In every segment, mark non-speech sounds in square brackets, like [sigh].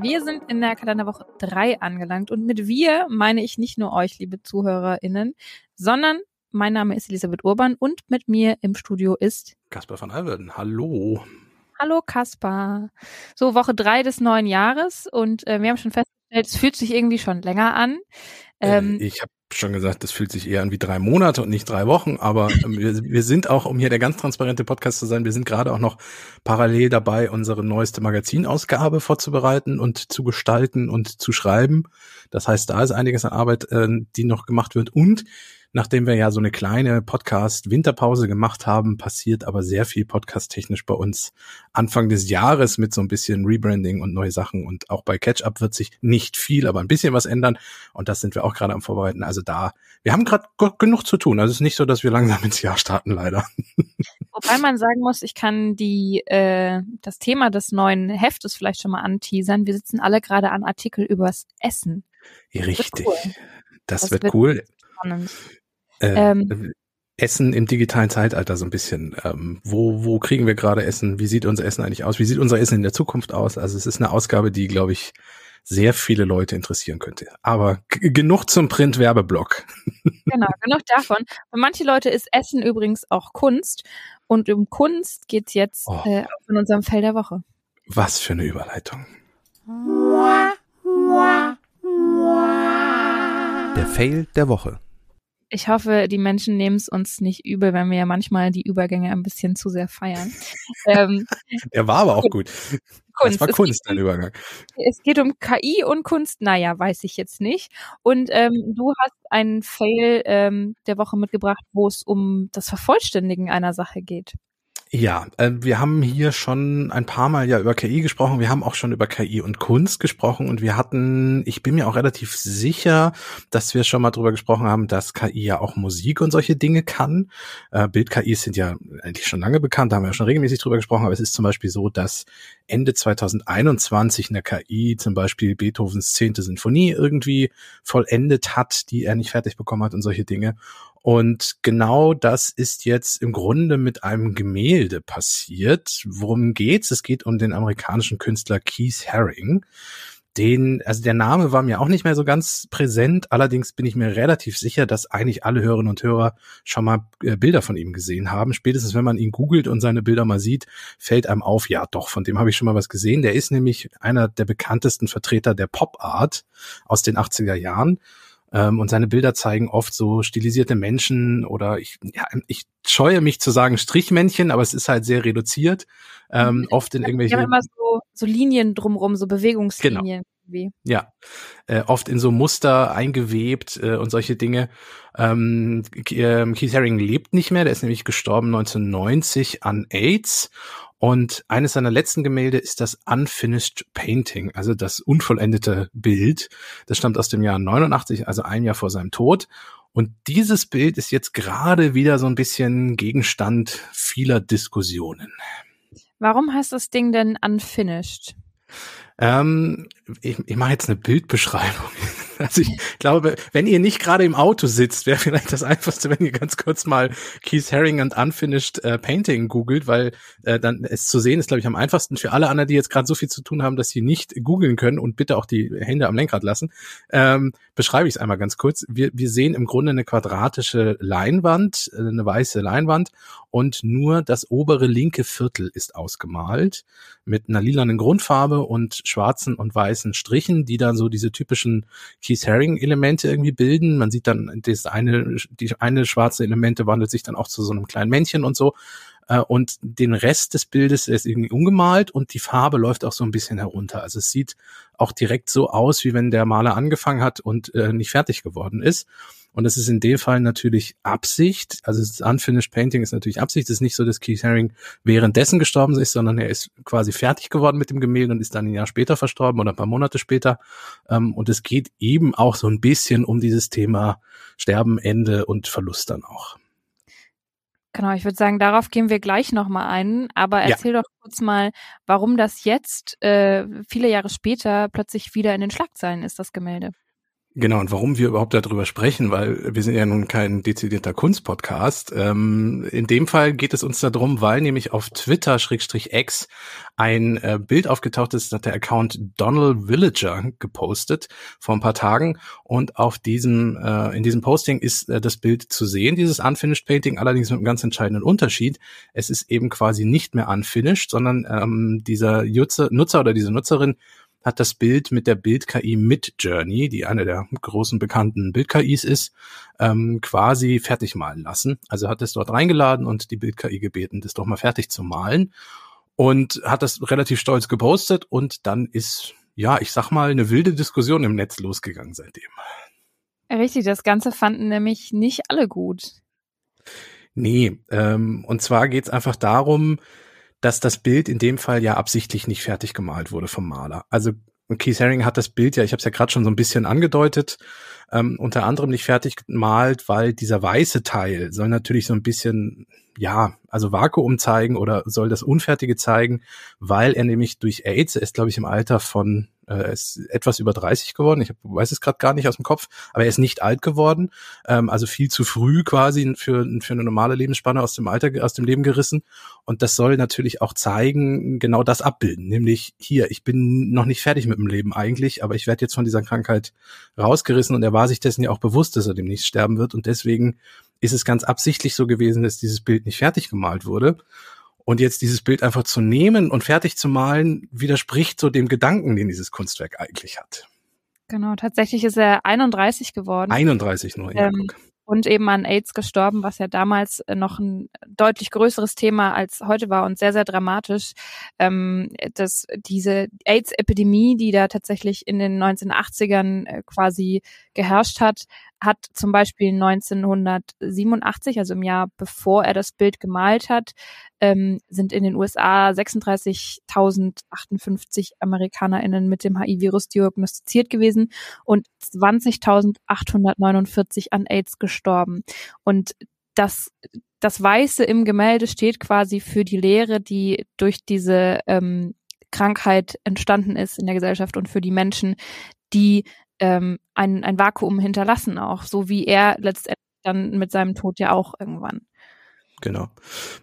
Wir sind in der Kalenderwoche 3 angelangt und mit wir meine ich nicht nur euch, liebe ZuhörerInnen, sondern mein Name ist Elisabeth Urban und mit mir im Studio ist Kaspar von Alverden. Hallo. Hallo Kaspar. So, Woche 3 des neuen Jahres und äh, wir haben schon festgestellt, es fühlt sich irgendwie schon länger an. Ähm, äh, ich habe schon gesagt, das fühlt sich eher an wie drei Monate und nicht drei Wochen, aber ähm, wir, wir sind auch, um hier der ganz transparente Podcast zu sein, wir sind gerade auch noch parallel dabei, unsere neueste Magazinausgabe vorzubereiten und zu gestalten und zu schreiben. Das heißt, da ist einiges an Arbeit, äh, die noch gemacht wird und Nachdem wir ja so eine kleine Podcast-Winterpause gemacht haben, passiert aber sehr viel podcast-technisch bei uns Anfang des Jahres mit so ein bisschen Rebranding und neue Sachen. Und auch bei Catch-Up wird sich nicht viel, aber ein bisschen was ändern. Und das sind wir auch gerade am Vorbereiten. Also da, wir haben gerade genug zu tun. Also es ist nicht so, dass wir langsam ins Jahr starten, leider. [laughs] Wobei man sagen muss, ich kann die äh, das Thema des neuen Heftes vielleicht schon mal anteasern. Wir sitzen alle gerade an Artikel übers Essen. Richtig. Das wird cool. Das, das wird, wird cool. Spannend. Äh, ähm, Essen im digitalen Zeitalter so ein bisschen. Ähm, wo, wo kriegen wir gerade Essen? Wie sieht unser Essen eigentlich aus? Wie sieht unser Essen in der Zukunft aus? Also es ist eine Ausgabe, die, glaube ich, sehr viele Leute interessieren könnte. Aber genug zum Print-Werbeblock. [laughs] Genau, genug davon. Für manche Leute ist Essen übrigens auch Kunst. Und um Kunst geht's jetzt oh. äh, in unserem Fell der Woche. Was für eine Überleitung. Der Fail der Woche ich hoffe, die Menschen nehmen es uns nicht übel, wenn wir ja manchmal die Übergänge ein bisschen zu sehr feiern. [laughs] ähm, Der war aber auch gut. Kunst. Das war Kunst, dein Übergang. Es geht um KI und Kunst. Naja, weiß ich jetzt nicht. Und ähm, du hast einen Fail ähm, der Woche mitgebracht, wo es um das Vervollständigen einer Sache geht. Ja, äh, wir haben hier schon ein paar Mal ja über KI gesprochen. Wir haben auch schon über KI und Kunst gesprochen und wir hatten, ich bin mir auch relativ sicher, dass wir schon mal drüber gesprochen haben, dass KI ja auch Musik und solche Dinge kann. Äh, Bild-KIs sind ja eigentlich schon lange bekannt, da haben wir ja schon regelmäßig drüber gesprochen, aber es ist zum Beispiel so, dass Ende 2021 eine KI zum Beispiel Beethovens zehnte Sinfonie irgendwie vollendet hat, die er nicht fertig bekommen hat und solche Dinge. Und genau das ist jetzt im Grunde mit einem Gemälde passiert. Worum geht's? Es geht um den amerikanischen Künstler Keith Haring. Den, also der Name war mir auch nicht mehr so ganz präsent. Allerdings bin ich mir relativ sicher, dass eigentlich alle Hörerinnen und Hörer schon mal äh, Bilder von ihm gesehen haben. Spätestens wenn man ihn googelt und seine Bilder mal sieht, fällt einem auf, ja doch, von dem habe ich schon mal was gesehen. Der ist nämlich einer der bekanntesten Vertreter der Pop Art aus den 80er Jahren ähm, und seine Bilder zeigen oft so stilisierte Menschen oder ich, ja, ich scheue mich zu sagen Strichmännchen, aber es ist halt sehr reduziert. Ähm, mhm. oft in irgendwelchen. Ja, immer so, so Linien drumrum, so Bewegungslinien. Genau. Wie. Ja, äh, oft in so Muster eingewebt äh, und solche Dinge. Ähm, ähm Keith Haring lebt nicht mehr, der ist nämlich gestorben 1990 an AIDS und eines seiner letzten Gemälde ist das Unfinished Painting, also das unvollendete Bild. Das stammt aus dem Jahr 89, also ein Jahr vor seinem Tod. Und dieses Bild ist jetzt gerade wieder so ein bisschen Gegenstand vieler Diskussionen. Warum heißt das Ding denn Unfinished? Ähm, ich, ich mache jetzt eine Bildbeschreibung. [laughs] Also ich glaube, wenn ihr nicht gerade im Auto sitzt, wäre vielleicht das Einfachste, wenn ihr ganz kurz mal Keith Haring and Unfinished äh, Painting googelt, weil äh, dann es zu sehen ist, glaube ich, am einfachsten für alle anderen, die jetzt gerade so viel zu tun haben, dass sie nicht googeln können und bitte auch die Hände am Lenkrad lassen. Ähm, beschreibe ich es einmal ganz kurz. Wir, wir sehen im Grunde eine quadratische Leinwand, äh, eine weiße Leinwand und nur das obere linke Viertel ist ausgemalt mit einer lilanen Grundfarbe und schwarzen und weißen Strichen, die dann so diese typischen Keith Haring Elemente irgendwie bilden. Man sieht dann das eine, die eine schwarze Elemente wandelt sich dann auch zu so einem kleinen Männchen und so. Äh, und den Rest des Bildes ist irgendwie ungemalt und die Farbe läuft auch so ein bisschen herunter. Also es sieht auch direkt so aus, wie wenn der Maler angefangen hat und äh, nicht fertig geworden ist. Und das ist in dem Fall natürlich Absicht. Also das Unfinished Painting ist natürlich Absicht. Es ist nicht so, dass Keith Haring währenddessen gestorben ist, sondern er ist quasi fertig geworden mit dem Gemälde und ist dann ein Jahr später verstorben oder ein paar Monate später. Ähm, und es geht eben auch so ein bisschen um dieses Thema Sterben, Ende und Verlust dann auch. Genau, ich würde sagen, darauf gehen wir gleich nochmal ein. Aber erzähl ja. doch kurz mal, warum das jetzt, äh, viele Jahre später, plötzlich wieder in den Schlagzeilen ist, das Gemälde. Genau, und warum wir überhaupt darüber sprechen, weil wir sind ja nun kein dezidierter Kunstpodcast. Ähm, in dem Fall geht es uns darum, weil nämlich auf Twitter-X ein äh, Bild aufgetaucht ist, hat der Account Donald Villager gepostet vor ein paar Tagen. Und auf diesem, äh, in diesem Posting ist äh, das Bild zu sehen, dieses Unfinished Painting, allerdings mit einem ganz entscheidenden Unterschied. Es ist eben quasi nicht mehr unfinished, sondern ähm, dieser Nutzer, Nutzer oder diese Nutzerin hat das Bild mit der Bild-KI mit Journey, die eine der großen bekannten Bild-KIs ist, ähm, quasi fertig malen lassen. Also hat es dort reingeladen und die Bild-KI gebeten, das doch mal fertig zu malen und hat das relativ stolz gepostet und dann ist, ja, ich sag mal, eine wilde Diskussion im Netz losgegangen seitdem. Richtig, das Ganze fanden nämlich nicht alle gut. Nee, ähm, und zwar geht's einfach darum, dass das Bild in dem Fall ja absichtlich nicht fertig gemalt wurde vom Maler. Also Keith Haring hat das Bild ja, ich habe es ja gerade schon so ein bisschen angedeutet, ähm, unter anderem nicht fertig gemalt, weil dieser weiße Teil soll natürlich so ein bisschen, ja, also Vakuum zeigen oder soll das Unfertige zeigen, weil er nämlich durch AIDS, er ist glaube ich im Alter von äh, ist etwas über 30 geworden. Ich weiß es gerade gar nicht aus dem Kopf, aber er ist nicht alt geworden. Ähm, also viel zu früh quasi für, für eine normale Lebensspanne aus dem Alter, aus dem Leben gerissen. Und das soll natürlich auch zeigen, genau das abbilden. Nämlich hier, ich bin noch nicht fertig mit dem Leben eigentlich, aber ich werde jetzt von dieser Krankheit rausgerissen und er war sich dessen ja auch bewusst, dass er demnächst sterben wird. Und deswegen ist es ganz absichtlich so gewesen, dass dieses Bild nicht fertig gemalt wurde. Und jetzt dieses Bild einfach zu nehmen und fertig zu malen, widerspricht so dem Gedanken, den dieses Kunstwerk eigentlich hat. Genau, tatsächlich ist er 31 geworden. 31 nur, ja. Ähm, und eben an AIDS gestorben, was ja damals äh, noch ein deutlich größeres Thema als heute war und sehr, sehr dramatisch. Ähm, dass diese AIDS-Epidemie, die da tatsächlich in den 1980ern äh, quasi geherrscht hat, hat zum Beispiel 1987, also im Jahr bevor er das Bild gemalt hat, ähm, sind in den USA 36.058 AmerikanerInnen mit dem HIV-Virus diagnostiziert gewesen und 20.849 an AIDS gestorben. Und das, das Weiße im Gemälde steht quasi für die Lehre, die durch diese ähm, Krankheit entstanden ist in der Gesellschaft und für die Menschen, die ähm, ein, ein Vakuum hinterlassen auch, so wie er letztendlich dann mit seinem Tod ja auch irgendwann. Genau.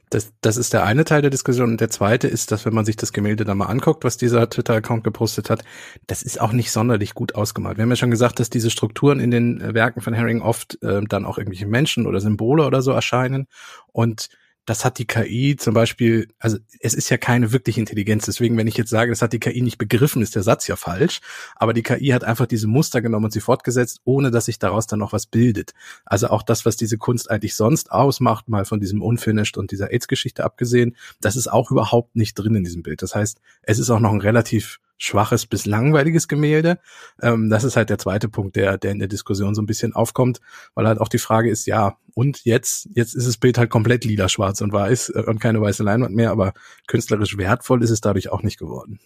Das, das ist der eine Teil der Diskussion. Und der zweite ist, dass wenn man sich das Gemälde da mal anguckt, was dieser Twitter-Account gepostet hat, das ist auch nicht sonderlich gut ausgemalt. Wir haben ja schon gesagt, dass diese Strukturen in den Werken von Herring oft äh, dann auch irgendwelche Menschen oder Symbole oder so erscheinen. Und das hat die KI zum Beispiel, also es ist ja keine wirkliche Intelligenz. Deswegen, wenn ich jetzt sage, das hat die KI nicht begriffen, ist der Satz ja falsch. Aber die KI hat einfach diese Muster genommen und sie fortgesetzt, ohne dass sich daraus dann noch was bildet. Also auch das, was diese Kunst eigentlich sonst ausmacht, mal von diesem Unfinished und dieser AIDS-Geschichte abgesehen, das ist auch überhaupt nicht drin in diesem Bild. Das heißt, es ist auch noch ein relativ schwaches bis langweiliges Gemälde. Ähm, das ist halt der zweite Punkt, der, der in der Diskussion so ein bisschen aufkommt, weil halt auch die Frage ist, ja, und jetzt, jetzt ist das Bild halt komplett lila, schwarz und weiß äh, und keine weiße Leinwand mehr, aber künstlerisch wertvoll ist es dadurch auch nicht geworden.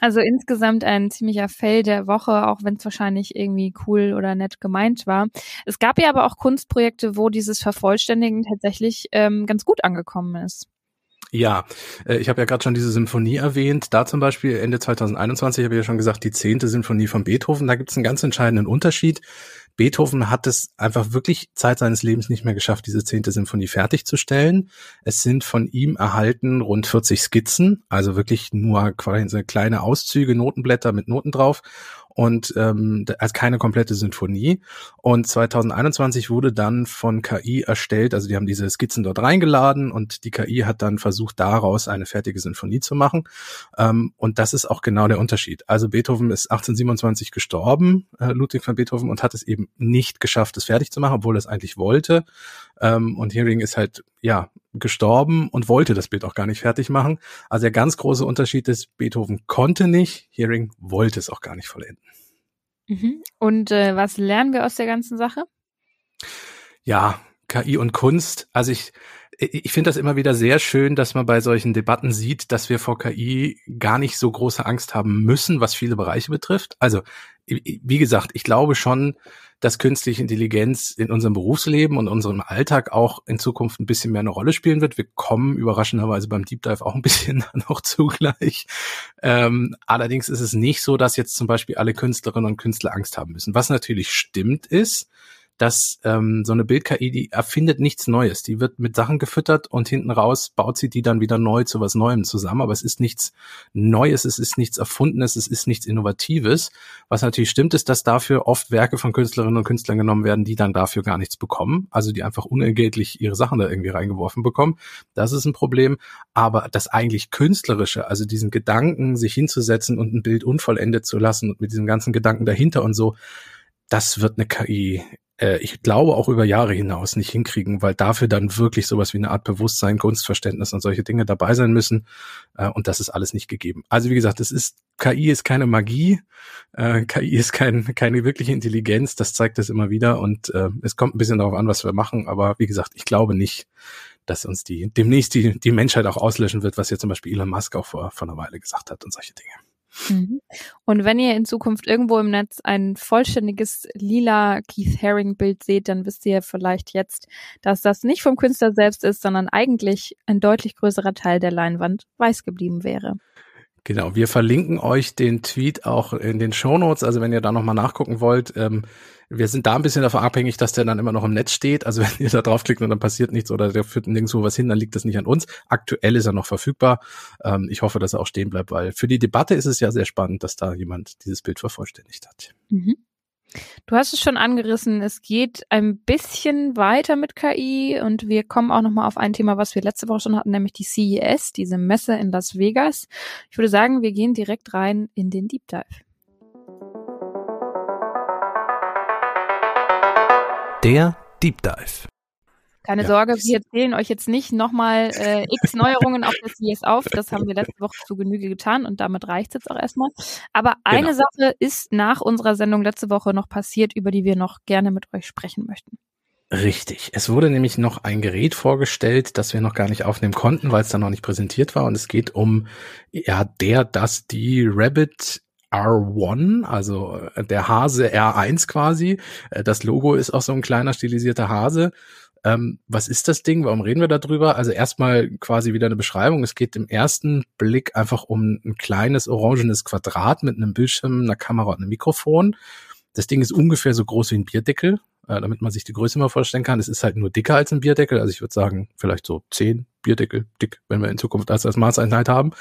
Also insgesamt ein ziemlicher Fail der Woche, auch wenn es wahrscheinlich irgendwie cool oder nett gemeint war. Es gab ja aber auch Kunstprojekte, wo dieses Vervollständigen tatsächlich ähm, ganz gut angekommen ist. Ja, äh, ich habe ja gerade schon diese Symphonie erwähnt. Da zum Beispiel Ende 2021 habe ich ja schon gesagt, die zehnte Symphonie von Beethoven. Da gibt es einen ganz entscheidenden Unterschied. Beethoven hat es einfach wirklich Zeit seines Lebens nicht mehr geschafft, diese zehnte Symphonie fertigzustellen. Es sind von ihm erhalten rund 40 Skizzen, also wirklich nur quasi kleine Auszüge, Notenblätter mit Noten drauf und ähm, als keine komplette Sinfonie. Und 2021 wurde dann von KI erstellt, also die haben diese Skizzen dort reingeladen und die KI hat dann versucht, daraus eine fertige Sinfonie zu machen. Ähm, und das ist auch genau der Unterschied. Also Beethoven ist 1827 gestorben, äh, Ludwig von Beethoven, und hat es eben nicht geschafft, es fertig zu machen, obwohl er es eigentlich wollte. Ähm, und Hearing ist halt, ja, gestorben und wollte das Bild auch gar nicht fertig machen. Also der ganz große Unterschied ist, Beethoven konnte nicht, Hearing wollte es auch gar nicht vollenden. Mhm. Und äh, was lernen wir aus der ganzen Sache? Ja, KI und Kunst. Also ich, ich finde das immer wieder sehr schön, dass man bei solchen Debatten sieht, dass wir vor KI gar nicht so große Angst haben müssen, was viele Bereiche betrifft. Also, wie gesagt, ich glaube schon, dass künstliche Intelligenz in unserem Berufsleben und unserem Alltag auch in Zukunft ein bisschen mehr eine Rolle spielen wird. Wir kommen überraschenderweise beim Deep Dive auch ein bisschen [laughs] noch zugleich. Ähm, allerdings ist es nicht so, dass jetzt zum Beispiel alle Künstlerinnen und Künstler Angst haben müssen. Was natürlich stimmt ist, dass ähm, so eine Bild-KI, die erfindet nichts Neues. Die wird mit Sachen gefüttert und hinten raus baut sie die dann wieder neu zu was Neuem zusammen. Aber es ist nichts Neues, es ist nichts Erfundenes, es ist nichts Innovatives. Was natürlich stimmt, ist, dass dafür oft Werke von Künstlerinnen und Künstlern genommen werden, die dann dafür gar nichts bekommen. Also die einfach unentgeltlich ihre Sachen da irgendwie reingeworfen bekommen. Das ist ein Problem. Aber das eigentlich Künstlerische, also diesen Gedanken, sich hinzusetzen und ein Bild unvollendet zu lassen und mit diesem ganzen Gedanken dahinter und so, das wird eine KI äh, ich glaube auch über Jahre hinaus nicht hinkriegen, weil dafür dann wirklich sowas wie eine Art Bewusstsein, Kunstverständnis und solche Dinge dabei sein müssen. Äh, und das ist alles nicht gegeben. Also wie gesagt, es ist KI ist keine Magie, äh, [laughs] KI ist kein, keine wirkliche Intelligenz, das zeigt es immer wieder und es kommt ein bisschen darauf an, was wir machen, aber wie gesagt, ich glaube nicht, dass uns die demnächst die, die Menschheit auch auslöschen wird, was ja zum Beispiel Elon Musk auch vor, vor einer Weile gesagt hat und solche Dinge. Mhm. Und wenn ihr in Zukunft irgendwo im Netz ein vollständiges lila Keith Haring Bild seht, dann wisst ihr vielleicht jetzt, dass das nicht vom Künstler selbst ist, sondern eigentlich ein deutlich größerer Teil der Leinwand weiß geblieben wäre. Genau, wir verlinken euch den Tweet auch in den Show Notes. Also wenn ihr da nochmal nachgucken wollt, ähm, wir sind da ein bisschen davon abhängig, dass der dann immer noch im Netz steht. Also [laughs] wenn ihr da draufklickt und dann passiert nichts oder der führt nirgendwo was hin, dann liegt das nicht an uns. Aktuell ist er noch verfügbar. Ähm, ich hoffe, dass er auch stehen bleibt, weil für die Debatte ist es ja sehr spannend, dass da jemand dieses Bild vervollständigt hat. Mhm. Du hast es schon angerissen, es geht ein bisschen weiter mit KI und wir kommen auch nochmal auf ein Thema, was wir letzte Woche schon hatten, nämlich die CES, diese Messe in Las Vegas. Ich würde sagen, wir gehen direkt rein in den Deep Dive. Der Deep Dive. Keine ja. Sorge, wir erzählen euch jetzt nicht nochmal äh, x Neuerungen auf der CS auf. Das haben wir letzte Woche zu Genüge getan und damit reicht es jetzt auch erstmal. Aber eine genau. Sache ist nach unserer Sendung letzte Woche noch passiert, über die wir noch gerne mit euch sprechen möchten. Richtig. Es wurde nämlich noch ein Gerät vorgestellt, das wir noch gar nicht aufnehmen konnten, weil es dann noch nicht präsentiert war. Und es geht um ja der, das, die Rabbit R1, also äh, der Hase R1 quasi. Äh, das Logo ist auch so ein kleiner stilisierter Hase. Ähm, was ist das Ding? Warum reden wir darüber? Also erstmal quasi wieder eine Beschreibung. Es geht im ersten Blick einfach um ein kleines orangenes Quadrat mit einem Bildschirm, einer Kamera und einem Mikrofon. Das Ding ist ungefähr so groß wie ein Bierdeckel äh, damit man sich die Größe mal vorstellen kann. Es ist halt nur dicker als ein Bierdeckel. Also ich würde sagen, vielleicht so zehn Bierdeckel dick, wenn wir in Zukunft das als Maßeinheit haben.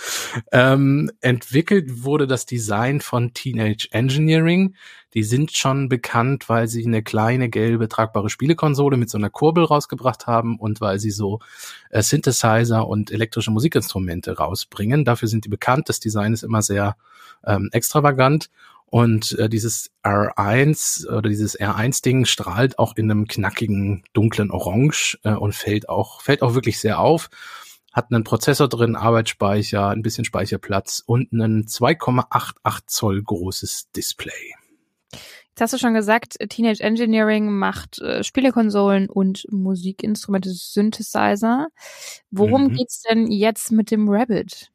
Ähm, entwickelt wurde das Design von Teenage Engineering. Die sind schon bekannt, weil sie eine kleine gelbe tragbare Spielekonsole mit so einer Kurbel rausgebracht haben und weil sie so äh, Synthesizer und elektrische Musikinstrumente rausbringen. Dafür sind die bekannt. Das Design ist immer sehr ähm, extravagant und äh, dieses R1 oder dieses R1-Ding strahlt auch in einem knackigen, dunklen Orange äh, und fällt auch, fällt auch wirklich sehr auf. Hat einen Prozessor drin, Arbeitsspeicher, ein bisschen Speicherplatz und ein 2,88 Zoll großes Display. Jetzt hast du schon gesagt, Teenage Engineering macht äh, Spielekonsolen und Musikinstrumente, Synthesizer. Worum mhm. geht's denn jetzt mit dem Rabbit?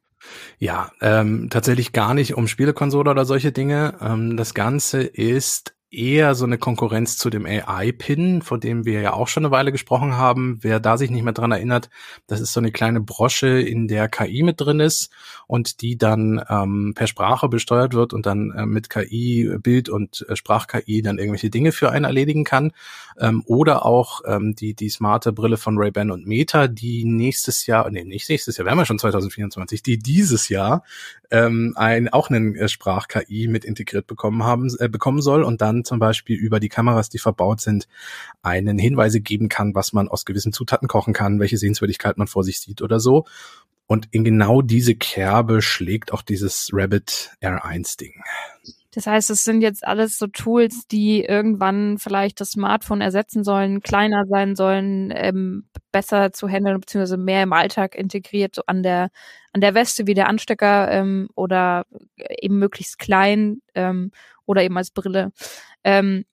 Ja, ähm, tatsächlich gar nicht um Spielekonsole oder solche Dinge. Ähm, das Ganze ist eher so eine Konkurrenz zu dem AI-Pin, von dem wir ja auch schon eine Weile gesprochen haben. Wer da sich nicht mehr dran erinnert, das ist so eine kleine Brosche, in der KI mit drin ist und die dann ähm, per Sprache besteuert wird und dann äh, mit KI, Bild- und äh, Sprach-KI dann irgendwelche Dinge für einen erledigen kann. Ähm, oder auch ähm, die, die smarte Brille von Ray-Ban und Meta, die nächstes Jahr, nee, nicht nächstes Jahr, wir haben ja schon 2024, die dieses Jahr ähm, ein, auch einen äh, Sprach-KI mit integriert bekommen haben, äh, bekommen soll und dann zum Beispiel über die Kameras, die verbaut sind, einen Hinweise geben kann, was man aus gewissen Zutaten kochen kann, welche Sehenswürdigkeit man vor sich sieht oder so. Und in genau diese Kerbe schlägt auch dieses Rabbit R1 Ding. Das heißt, es sind jetzt alles so Tools, die irgendwann vielleicht das Smartphone ersetzen sollen, kleiner sein sollen, ähm, besser zu handeln, beziehungsweise mehr im Alltag integriert, so an der, an der Weste wie der Anstecker ähm, oder eben möglichst klein ähm, oder eben als Brille. Ähm,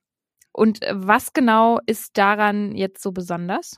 und was genau ist daran jetzt so besonders?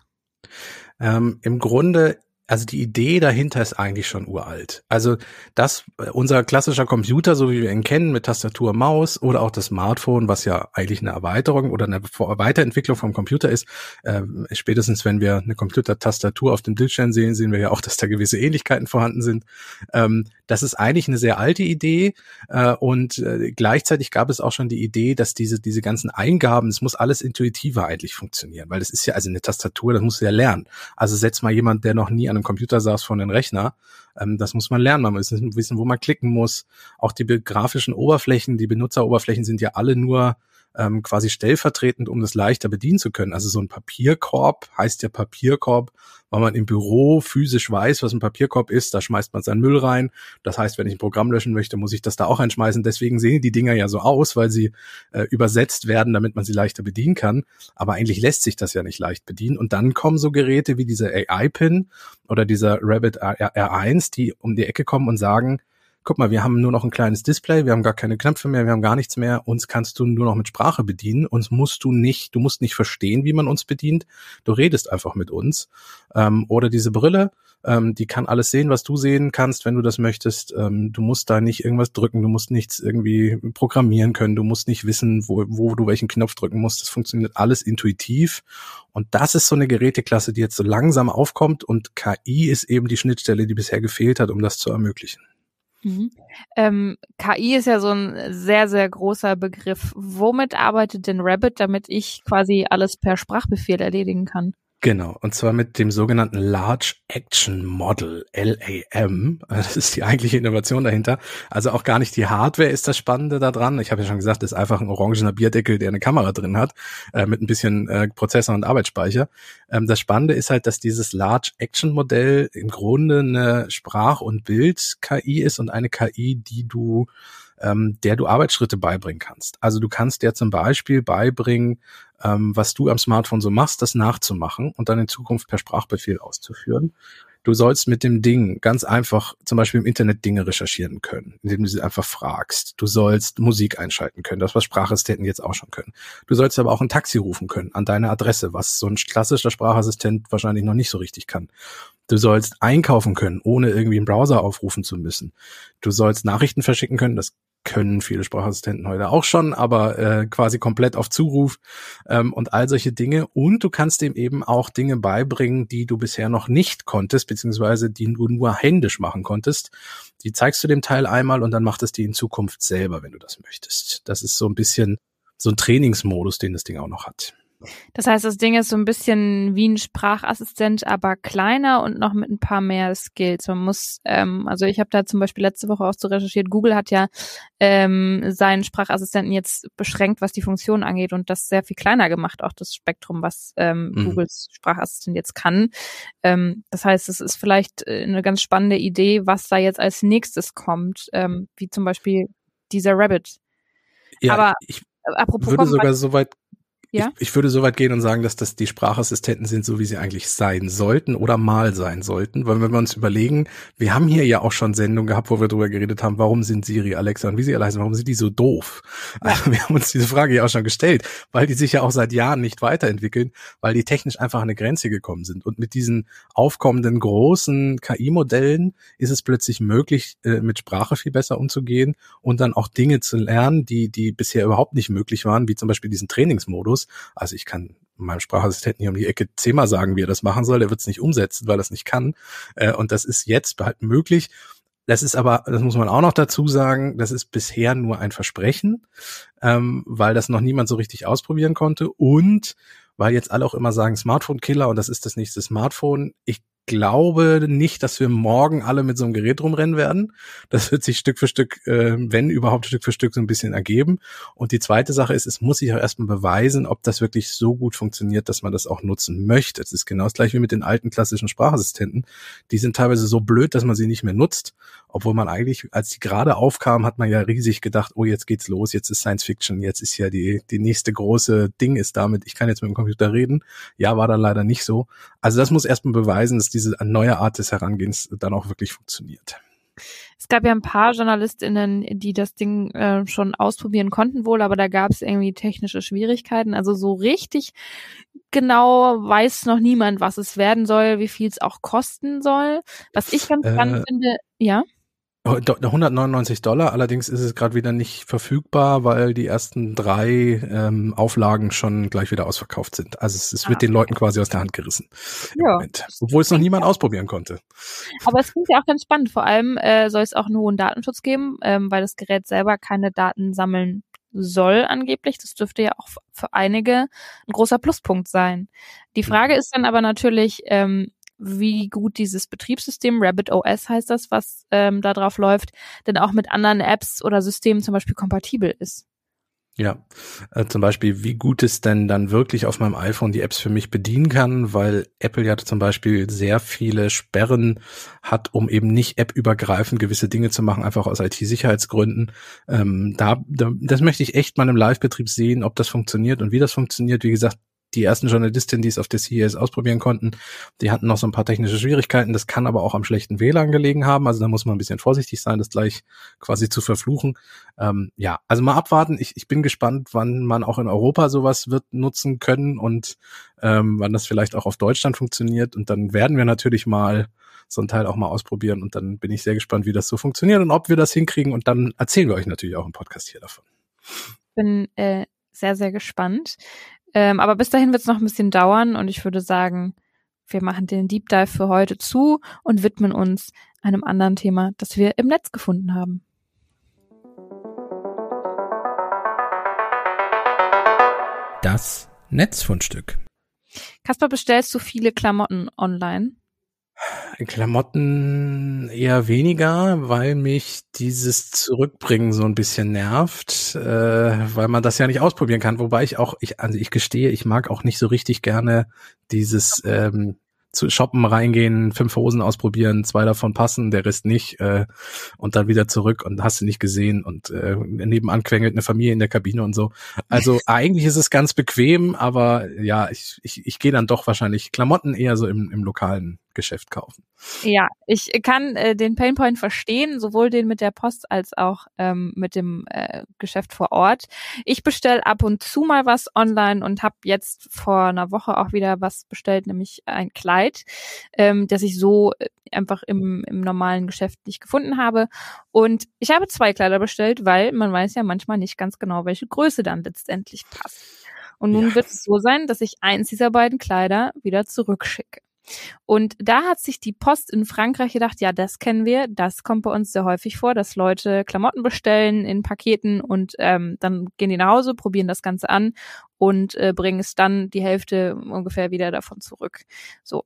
Ähm, Im Grunde also die Idee dahinter ist eigentlich schon uralt. Also das, unser klassischer Computer, so wie wir ihn kennen, mit Tastatur, Maus oder auch das Smartphone, was ja eigentlich eine Erweiterung oder eine Weiterentwicklung vom Computer ist, äh, spätestens wenn wir eine Computertastatur auf dem Bildschirm sehen, sehen wir ja auch, dass da gewisse Ähnlichkeiten vorhanden sind. Ähm, das ist eigentlich eine sehr alte Idee äh, und äh, gleichzeitig gab es auch schon die Idee, dass diese diese ganzen Eingaben, es muss alles intuitiver eigentlich funktionieren, weil das ist ja also eine Tastatur, das musst du ja lernen. Also setz mal jemand, der noch nie einem Computer saß, vor den Rechner. Ähm, das muss man lernen, man muss wissen, wo man klicken muss. Auch die grafischen Oberflächen, die Benutzeroberflächen sind ja alle nur ähm, quasi stellvertretend, um das leichter bedienen zu können. Also so ein Papierkorb heißt ja Papierkorb, weil man im Büro physisch weiß, was ein Papierkorb ist. Da schmeißt man seinen Müll rein. Das heißt, wenn ich ein Programm löschen möchte, muss ich das da auch einschmeißen. Deswegen sehen die Dinger ja so aus, weil sie äh, übersetzt werden, damit man sie leichter bedienen kann. Aber eigentlich lässt sich das ja nicht leicht bedienen. Und dann kommen so Geräte wie dieser AI-Pin oder dieser Rabbit R1, die um die Ecke kommen und sagen, guck mal, wir haben nur noch ein kleines Display, wir haben gar keine Knöpfe mehr, wir haben gar nichts mehr, uns kannst du nur noch mit Sprache bedienen, uns musst du nicht, du musst nicht verstehen, wie man uns bedient, du redest einfach mit uns. Ähm, oder diese Brille, ähm, die kann alles sehen, was du sehen kannst, wenn du das möchtest. Ähm, du musst da nicht irgendwas drücken, du musst nichts irgendwie programmieren können, du musst nicht wissen, wo, wo du welchen Knopf drücken musst. Das funktioniert alles intuitiv. Und das ist so eine Geräteklasse, die jetzt so langsam aufkommt und KI ist eben die Schnittstelle, die bisher gefehlt hat, um das zu ermöglichen. Mhm. Ähm, KI ist ja so ein sehr, sehr großer Begriff. Womit arbeitet denn Rabbit, damit ich quasi alles per Sprachbefehl erledigen kann? Genau, und zwar mit dem sogenannten Large Action Model, LAM. [laughs] Das ist die eigentliche Innovation dahinter. Also auch gar nicht die Hardware ist das Spannende daran. Ich habe ja schon gesagt, das ist einfach ein orangener Bierdeckel, der eine Kamera drin hat, äh, mit ein bisschen äh, Prozessor und Arbeitsspeicher. Ähm, das Spannende ist halt, dass dieses Large Action Modell im Grunde eine Sprach- und Bild-KI ist und eine KI, die du ähm, der du Arbeitsschritte beibringen kannst. Also du kannst dir zum Beispiel beibringen, ähm, was du am Smartphone so machst, das nachzumachen und dann in Zukunft per Sprachbefehl auszuführen. Du sollst mit dem Ding ganz einfach zum Beispiel im Internet Dinge recherchieren können, indem du sie einfach fragst. Du sollst Musik einschalten können, das was Sprachassistenten jetzt auch schon können. Du sollst aber auch ein Taxi rufen können an deine Adresse, was so ein klassischer Sprachassistent wahrscheinlich noch nicht so richtig kann. Du sollst einkaufen können, ohne irgendwie einen Browser aufrufen zu müssen. Du sollst Nachrichten verschicken können, das können viele Sprachassistenten heute auch schon, aber äh, quasi komplett auf Zuruf ähm, und all solche Dinge. Und du kannst dem eben auch Dinge beibringen, die du bisher noch nicht konntest, beziehungsweise die du nur händisch machen konntest. Die zeigst du dem Teil einmal und dann macht es die in Zukunft selber, wenn du das möchtest. Das ist so ein bisschen so ein Trainingsmodus, den das Ding auch noch hat. Das heißt, das Ding ist so ein bisschen wie ein Sprachassistent, aber kleiner und noch mit ein paar mehr Skills. Man muss, ähm, also ich habe da zum Beispiel letzte Woche auch so recherchiert, Google hat ja ähm, seinen Sprachassistenten jetzt beschränkt, was die Funktion angeht und das sehr viel kleiner gemacht, auch das Spektrum, was ähm, mhm. Googles Sprachassistent jetzt kann. Ähm, das heißt, es ist vielleicht äh, eine ganz spannende Idee, was da jetzt als nächstes kommt, ähm, wie zum Beispiel dieser Rabbit. Ja, aber ich apropos würde sogar so weit ja? Ich, ich würde so weit gehen und sagen, dass das die Sprachassistenten sind, so wie sie eigentlich sein sollten oder mal sein sollten. Weil wenn wir uns überlegen, wir haben hier ja auch schon Sendungen gehabt, wo wir darüber geredet haben, warum sind Siri, Alexa und wie sie alle heißen, warum sind die so doof? Also wir haben uns diese Frage ja auch schon gestellt, weil die sich ja auch seit Jahren nicht weiterentwickeln, weil die technisch einfach an eine Grenze gekommen sind. Und mit diesen aufkommenden großen KI-Modellen ist es plötzlich möglich, äh, mit Sprache viel besser umzugehen und dann auch Dinge zu lernen, die, die bisher überhaupt nicht möglich waren, wie zum Beispiel diesen Trainingsmodus also ich kann meinem Sprachassistenten hier um die Ecke zehnmal sagen, wie er das machen soll. Er wird es nicht umsetzen, weil er es nicht kann. Äh, und das ist jetzt halt möglich. Das ist aber, das muss man auch noch dazu sagen, das ist bisher nur ein Versprechen, ähm, weil das noch niemand so richtig ausprobieren konnte und weil jetzt alle auch immer sagen Smartphone-Killer und das ist das nächste Smartphone. Ich glaube nicht, dass wir morgen alle mit so einem Gerät rumrennen werden. Das wird sich Stück für Stück, äh, wenn überhaupt Stück für Stück so ein bisschen ergeben. Und die zweite Sache ist, es muss sich auch erstmal beweisen, ob das wirklich so gut funktioniert, dass man das auch nutzen möchte. Es ist genau das gleiche wie mit den alten klassischen Sprachassistenten. Die sind teilweise so blöd, dass man sie nicht mehr nutzt, obwohl man eigentlich, als die gerade aufkamen, hat man ja riesig gedacht, oh, jetzt geht's los, jetzt ist Science Fiction, jetzt ist ja die, die nächste große Ding ist damit, ich kann jetzt mit dem Computer reden. Ja, war dann leider nicht so. Also das muss erstmal beweisen, dass diese neue Art des Herangehens dann auch wirklich funktioniert. Es gab ja ein paar JournalistInnen, die das Ding äh, schon ausprobieren konnten wohl, aber da gab es irgendwie technische Schwierigkeiten. Also so richtig genau weiß noch niemand, was es werden soll, wie viel es auch kosten soll. Was ich ganz spannend äh, finde, ja. 199 Dollar, allerdings ist es gerade wieder nicht verfügbar, weil die ersten drei ähm, Auflagen schon gleich wieder ausverkauft sind. Also es, es wird ah, den Leuten quasi aus der Hand gerissen. Ja. Moment, obwohl es noch niemand ausprobieren konnte. Aber es klingt ja auch ganz spannend. Vor allem äh, soll es auch einen hohen Datenschutz geben, ähm, weil das Gerät selber keine Daten sammeln soll angeblich. Das dürfte ja auch für einige ein großer Pluspunkt sein. Die Frage ist dann aber natürlich, ähm, wie gut dieses Betriebssystem, Rabbit OS heißt das, was ähm, da drauf läuft, denn auch mit anderen Apps oder Systemen zum Beispiel kompatibel ist. Ja, äh, zum Beispiel, wie gut es denn dann wirklich auf meinem iPhone die Apps für mich bedienen kann, weil Apple ja zum Beispiel sehr viele Sperren hat, um eben nicht appübergreifend gewisse Dinge zu machen, einfach aus IT-Sicherheitsgründen. Ähm, da, da, das möchte ich echt mal im Live-Betrieb sehen, ob das funktioniert und wie das funktioniert. Wie gesagt, die ersten Journalistinnen, die es auf der CES ausprobieren konnten, die hatten noch so ein paar technische Schwierigkeiten. Das kann aber auch am schlechten WLAN gelegen haben. Also da muss man ein bisschen vorsichtig sein, das gleich quasi zu verfluchen. Ähm, ja, also mal abwarten. Ich, ich bin gespannt, wann man auch in Europa sowas wird nutzen können und ähm, wann das vielleicht auch auf Deutschland funktioniert. Und dann werden wir natürlich mal so ein Teil auch mal ausprobieren. Und dann bin ich sehr gespannt, wie das so funktioniert und ob wir das hinkriegen. Und dann erzählen wir euch natürlich auch im Podcast hier davon. Bin äh, sehr, sehr gespannt. Ähm, aber bis dahin wird es noch ein bisschen dauern und ich würde sagen, wir machen den Deep Dive für heute zu und widmen uns einem anderen Thema, das wir im Netz gefunden haben. Das Netzfundstück. Kasper, bestellst du viele Klamotten online? Klamotten eher weniger, weil mich dieses Zurückbringen so ein bisschen nervt, äh, weil man das ja nicht ausprobieren kann. Wobei ich auch, ich, also ich gestehe, ich mag auch nicht so richtig gerne dieses ähm, zu shoppen reingehen, fünf Hosen ausprobieren, zwei davon passen, der Rest nicht äh, und dann wieder zurück und hast du nicht gesehen und äh, nebenan quengelt eine Familie in der Kabine und so. Also [laughs] eigentlich ist es ganz bequem, aber ja, ich, ich, ich gehe dann doch wahrscheinlich Klamotten eher so im, im lokalen Geschäft kaufen. Ja, ich kann äh, den Painpoint verstehen, sowohl den mit der Post als auch ähm, mit dem äh, Geschäft vor Ort. Ich bestelle ab und zu mal was online und habe jetzt vor einer Woche auch wieder was bestellt, nämlich ein Kleid, ähm, das ich so äh, einfach im, im normalen Geschäft nicht gefunden habe. Und ich habe zwei Kleider bestellt, weil man weiß ja manchmal nicht ganz genau, welche Größe dann letztendlich passt. Und nun ja. wird es so sein, dass ich eins dieser beiden Kleider wieder zurückschicke. Und da hat sich die Post in Frankreich gedacht, ja, das kennen wir, das kommt bei uns sehr häufig vor, dass Leute Klamotten bestellen in Paketen und ähm, dann gehen die nach Hause, probieren das Ganze an und äh, bringen es dann die Hälfte ungefähr wieder davon zurück. So.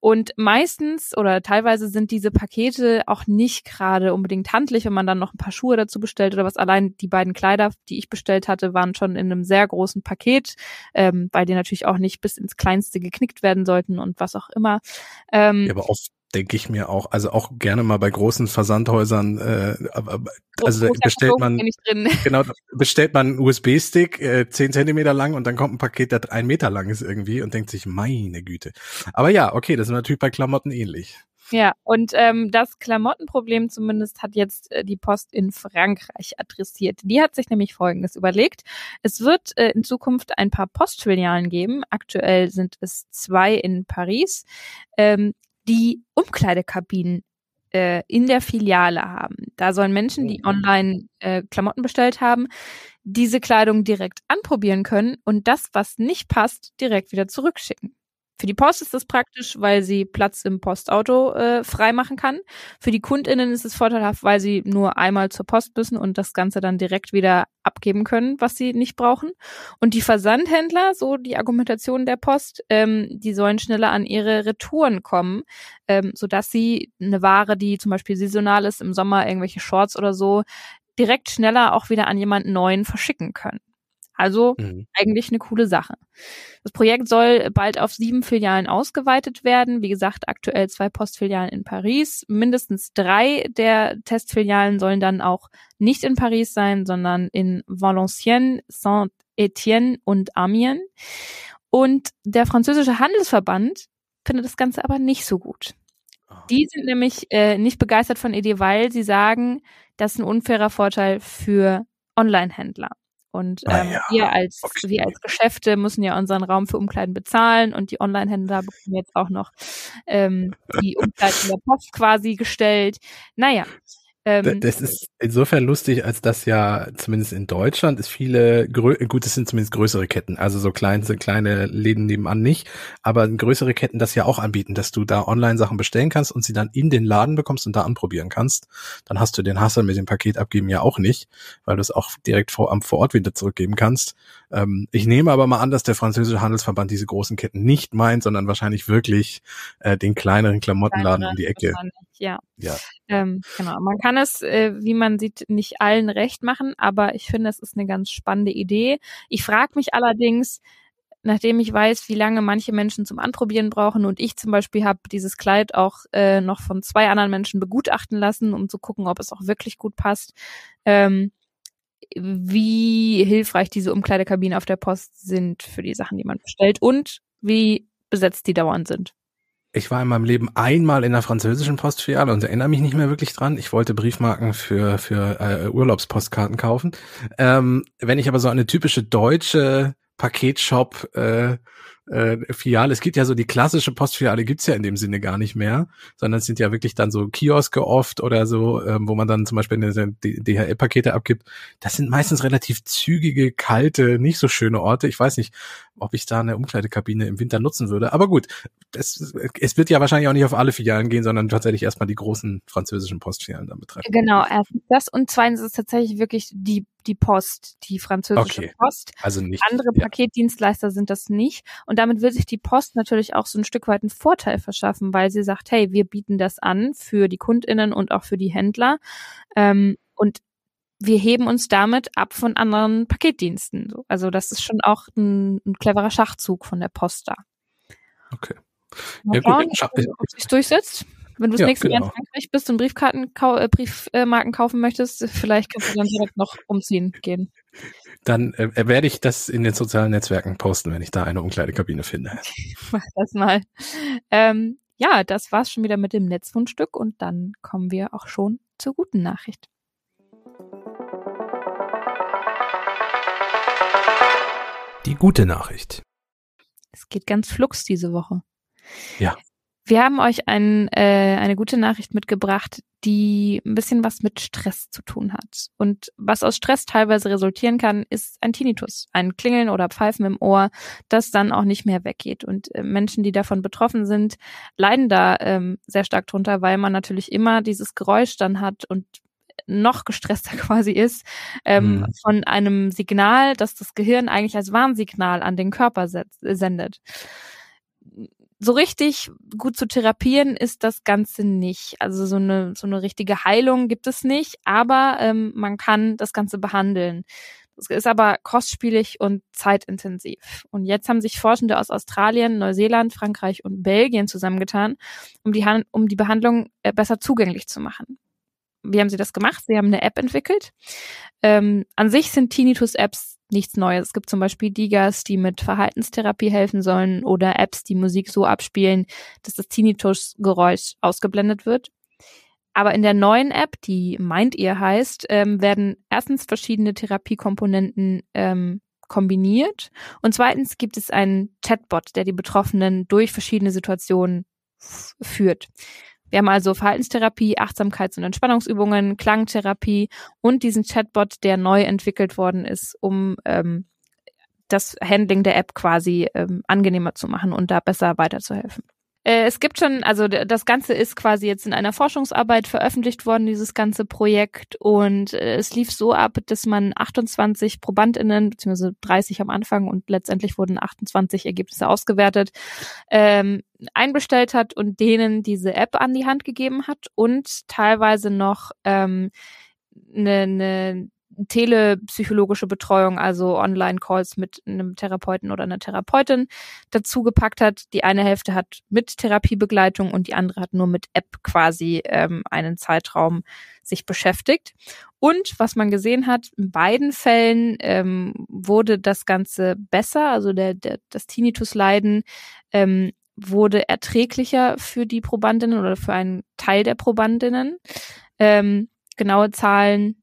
Und meistens oder teilweise sind diese Pakete auch nicht gerade unbedingt handlich, wenn man dann noch ein paar Schuhe dazu bestellt oder was. Allein die beiden Kleider, die ich bestellt hatte, waren schon in einem sehr großen Paket, ähm, weil die natürlich auch nicht bis ins Kleinste geknickt werden sollten und was auch immer. Ähm, ja, aber oft denke ich mir auch, also auch gerne mal bei großen Versandhäusern, äh, also [laughs] da bestellt man genau bestellt man einen USB-Stick äh, 10 Zentimeter lang und dann kommt ein Paket, das ein Meter lang ist irgendwie und denkt sich, meine Güte. Aber ja, okay, das ist natürlich bei Klamotten ähnlich. Ja, und ähm, das Klamottenproblem zumindest hat jetzt äh, die Post in Frankreich adressiert. Die hat sich nämlich Folgendes überlegt. Es wird äh, in Zukunft ein paar Postfilialen geben. Aktuell sind es zwei in Paris. Ähm, die Umkleidekabinen äh, in der Filiale haben. Da sollen Menschen, die oh. online äh, Klamotten bestellt haben, diese Kleidung direkt anprobieren können und das, was nicht passt, direkt wieder zurückschicken. Für die Post ist das praktisch, weil sie Platz im Postauto äh, freimachen kann. Für die KundInnen ist es vorteilhaft, weil sie nur einmal zur Post müssen und das Ganze dann direkt wieder abgeben können, was sie nicht brauchen. Und die Versandhändler, so die Argumentation der Post, ähm, die sollen schneller an ihre Retouren kommen, ähm, sodass sie eine Ware, die zum Beispiel saisonal ist, im Sommer irgendwelche Shorts oder so, direkt schneller auch wieder an jemanden neuen verschicken können. Also mhm. eigentlich eine coole Sache. Das Projekt soll bald auf sieben Filialen ausgeweitet werden. Wie gesagt, aktuell zwei Postfilialen in Paris. Mindestens drei der Testfilialen sollen dann auch nicht in Paris sein, sondern in Valenciennes, Saint-Étienne und Amiens. Und der französische Handelsverband findet das Ganze aber nicht so gut. Ah. Die sind nämlich äh, nicht begeistert von ED, weil sie sagen, das ist ein unfairer Vorteil für Online-Händler. Und Ah, ähm, ja. wir als Okay. wir als Geschäfte müssen ja unseren Raum für Umkleiden bezahlen und die Online-Händler bekommen jetzt auch noch ähm, die Umkleiden in der Post quasi gestellt. Naja. Ähm, Das ist insofern lustig, als dass ja zumindest in Deutschland es viele, gut, es sind zumindest größere Ketten, also so kleine, kleine Läden nebenan nicht, aber größere Ketten das ja auch anbieten, dass du da online Sachen bestellen kannst und sie dann in den Laden bekommst und da anprobieren kannst. Dann hast du den Hassel mit dem Paket abgeben ja auch nicht, weil du es auch direkt vor, am vor Ort wieder zurückgeben kannst. Ähm, ich nehme aber mal an, dass der französische Handelsverband diese großen Ketten nicht meint, sondern wahrscheinlich wirklich äh, den kleineren Klamottenladen um die Ecke. Ja. Ja. Ähm, genau. Man kann es, äh, wie man sieht, nicht allen recht machen, aber ich finde, es ist eine ganz spannende Idee. Ich frage mich allerdings, nachdem ich weiß, wie lange manche Menschen zum Anprobieren brauchen und ich zum Beispiel habe dieses Kleid auch äh, noch von zwei anderen Menschen begutachten lassen, um zu gucken, ob es auch wirklich gut passt, ähm, wie hilfreich diese Umkleidekabinen auf der Post sind für die Sachen, die man bestellt und wie besetzt die dauernd sind. Ich war in meinem Leben einmal in der französischen Postfiliale und erinnere mich nicht mehr wirklich dran. Ich wollte Briefmarken für, für äh, Urlaubspostkarten kaufen. Ähm, wenn ich aber so eine typische deutsche Paketshop äh, äh, Filiale, es gibt ja so die klassische Postfiliale gibt's ja in dem Sinne gar nicht mehr, sondern es sind ja wirklich dann so Kioske oft oder so, ähm, wo man dann zum Beispiel DHL-Pakete abgibt. Das sind meistens relativ zügige, kalte, nicht so schöne Orte. Ich weiß nicht, ob ich da eine Umkleidekabine im Winter nutzen würde. Aber gut, es, es wird ja wahrscheinlich auch nicht auf alle Filialen gehen, sondern tatsächlich erstmal die großen französischen Postfilialen dann betreffen. Genau, erstens das und zweitens ist tatsächlich wirklich die, die Post, die französische Okay. Post. Also nicht. Andere ja. Paketdienstleister sind das nicht. Und damit will sich die Post natürlich auch so ein Stück weit einen Vorteil verschaffen, weil sie sagt, hey, wir bieten das an für die KundInnen und auch für die Händler. Ähm, und wir heben uns damit ab von anderen Paketdiensten. So. Also das ist schon auch ein, ein cleverer Schachzug von der Post da. Okay. Mal Ja, gut, schauen, scha- ob sich durchsetzt. Wenn du das Ja, nächste Mal in genau. Frankreich bist und Briefkarten, kau äh, Briefmarken kaufen möchtest, vielleicht kannst du dann direkt noch umziehen gehen. Dann äh, werde ich das in den sozialen Netzwerken posten, wenn ich da eine Umkleidekabine finde. [laughs] Mach das mal. Ähm, ja, das war's schon wieder mit dem Netzfundstück und dann kommen wir auch schon zur guten Nachricht. Die gute Nachricht. Es geht ganz flugs diese Woche. Ja. Wir haben euch ein, äh, eine gute Nachricht mitgebracht, die ein bisschen was mit Stress zu tun hat. Und was aus Stress teilweise resultieren kann, ist ein Tinnitus, ein Klingeln oder Pfeifen im Ohr, das dann auch nicht mehr weggeht. Und äh, Menschen, die davon betroffen sind, leiden da ähm, sehr stark drunter, weil man natürlich immer dieses Geräusch dann hat und noch gestresster [laughs] quasi ist ähm, Mhm. von einem Signal, das das Gehirn eigentlich als Warnsignal an den Körper setzt, sendet so richtig gut zu therapieren ist das Ganze nicht. Also so eine, so eine richtige Heilung gibt es nicht, aber ähm, man kann das Ganze behandeln. Das ist aber kostspielig und zeitintensiv. Und jetzt haben sich Forschende aus Australien, Neuseeland, Frankreich und Belgien zusammengetan, um die, Han um die Behandlung äh, besser zugänglich zu machen. Wie haben sie das gemacht? Sie haben eine App entwickelt. Ähm, an sich sind Tinnitus-Apps nichts Neues. Es gibt zum Beispiel Digas, die mit Verhaltenstherapie helfen sollen oder Apps, die Musik so abspielen, dass das Tinnitus-Geräusch ausgeblendet wird. Aber in der neuen App, die Mind Ear heißt, ähm, werden erstens verschiedene Therapiekomponenten ähm, kombiniert und zweitens gibt es einen Chatbot, der die Betroffenen durch verschiedene Situationen führt. Wir haben also Verhaltenstherapie, Achtsamkeits- und Entspannungsübungen, Klangtherapie und diesen Chatbot, der neu entwickelt worden ist, um ähm, das Handling der App quasi ähm, angenehmer zu machen und da besser weiterzuhelfen. Äh, es gibt schon, also das Ganze ist quasi jetzt in einer Forschungsarbeit veröffentlicht worden, dieses ganze Projekt. Und äh, es lief so ab, dass man 28 ProbandInnen, beziehungsweise 30 am Anfang und letztendlich wurden 28 Ergebnisse ausgewertet, ähm, einbestellt hat und denen diese App an die Hand gegeben hat und teilweise noch ähm, eine, eine telepsychologische Betreuung, also Online-Calls mit einem Therapeuten oder einer Therapeutin dazu gepackt hat. Die eine Hälfte hat mit Therapiebegleitung und die andere hat nur mit App quasi ähm, einen Zeitraum sich beschäftigt. Und was man gesehen hat, in beiden Fällen ähm, wurde das Ganze besser, also der, der, das Tinnitus-Leiden ähm, wurde erträglicher für die Probandinnen oder für einen Teil der Probandinnen. Ähm, genaue Zahlen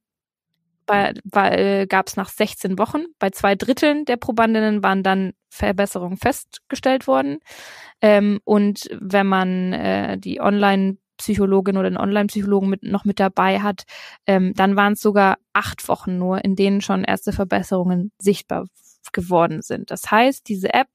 äh, gab es nach 16 Wochen. Bei zwei Dritteln der Probandinnen waren dann Verbesserungen festgestellt worden. Ähm, und wenn man äh, die Online-Psychologin oder den Online-Psychologen mit, noch mit dabei hat, ähm, dann waren es sogar acht Wochen nur, in denen schon erste Verbesserungen sichtbar geworden sind. Das heißt, diese App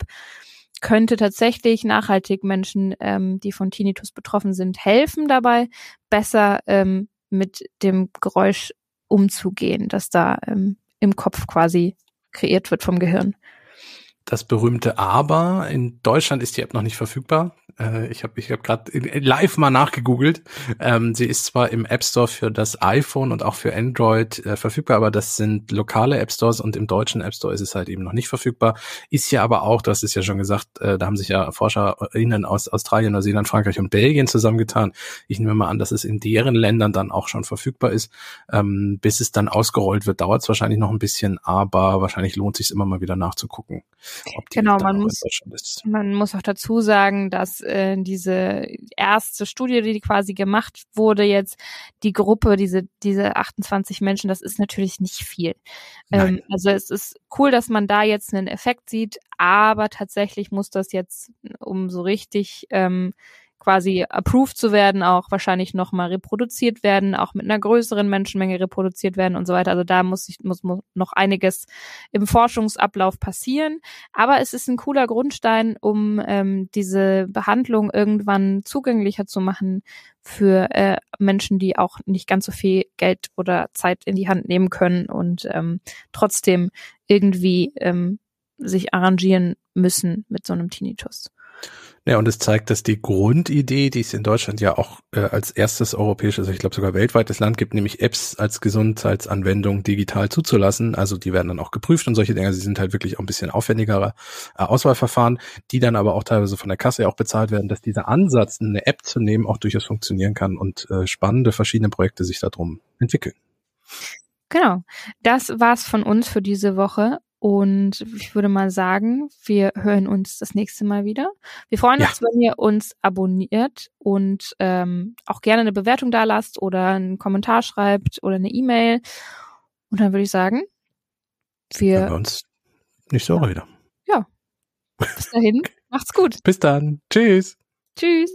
könnte tatsächlich nachhaltig Menschen, ähm, die von Tinnitus betroffen sind, helfen dabei, besser ähm, mit dem Geräusch umzugehen, das da ähm, im Kopf quasi kreiert wird vom Gehirn das berühmte Aber. In Deutschland ist die App noch nicht verfügbar. Äh, ich habe ich hab gerade live mal nachgegoogelt. Ähm, sie ist zwar im App Store für das iPhone und auch für Android äh, verfügbar, aber das sind lokale App Stores und im deutschen App Store ist es halt eben noch nicht verfügbar. Ist ja aber auch, das ist ja schon gesagt, äh, da haben sich ja ForscherInnen aus Australien, Neuseeland, Frankreich und Belgien zusammengetan. Ich nehme mal an, dass es in deren Ländern dann auch schon verfügbar ist. Ähm, bis es dann ausgerollt wird, dauert es wahrscheinlich noch ein bisschen, aber wahrscheinlich lohnt sich immer mal wieder nachzugucken. Genau, man muss, man muss auch dazu sagen, dass äh, diese erste Studie, die quasi gemacht wurde, jetzt die Gruppe, diese, diese 28 Menschen, das ist natürlich nicht viel. Ähm, also es ist cool, dass man da jetzt einen Effekt sieht, aber tatsächlich muss das jetzt, um so richtig ähm, quasi approved zu werden, auch wahrscheinlich nochmal reproduziert werden, auch mit einer größeren Menschenmenge reproduziert werden und so weiter. Also da muss, ich, muss, muss noch einiges im Forschungsablauf passieren. Aber es ist ein cooler Grundstein, um ähm, diese Behandlung irgendwann zugänglicher zu machen für äh, Menschen, die auch nicht ganz so viel Geld oder Zeit in die Hand nehmen können und ähm, trotzdem irgendwie ähm, sich arrangieren müssen mit so einem Tinnitus. Ja, und es zeigt, dass die Grundidee, die es in Deutschland ja auch äh, als erstes europäisches, also ich glaube sogar weltweites Land gibt, nämlich Apps als Gesundheitsanwendung digital zuzulassen. Also die werden dann auch geprüft und solche Dinge. Sie sind halt wirklich auch ein bisschen aufwendigere äh, Auswahlverfahren, die dann aber auch teilweise von der Kasse auch bezahlt werden, dass dieser Ansatz, eine App zu nehmen, auch durchaus funktionieren kann und äh, spannende verschiedene Projekte sich darum entwickeln. Genau. Das war's von uns für diese Woche. Und ich würde mal sagen, wir hören uns das nächste Mal wieder. Wir freuen ja. uns, wenn ihr uns abonniert und ähm, auch gerne eine Bewertung da lasst oder einen Kommentar schreibt oder eine E-Mail. Und dann würde ich sagen, wir hören uns nächste Woche wieder. Ja. Bis dahin, [laughs] macht's gut. Bis dann. Tschüss. Tschüss.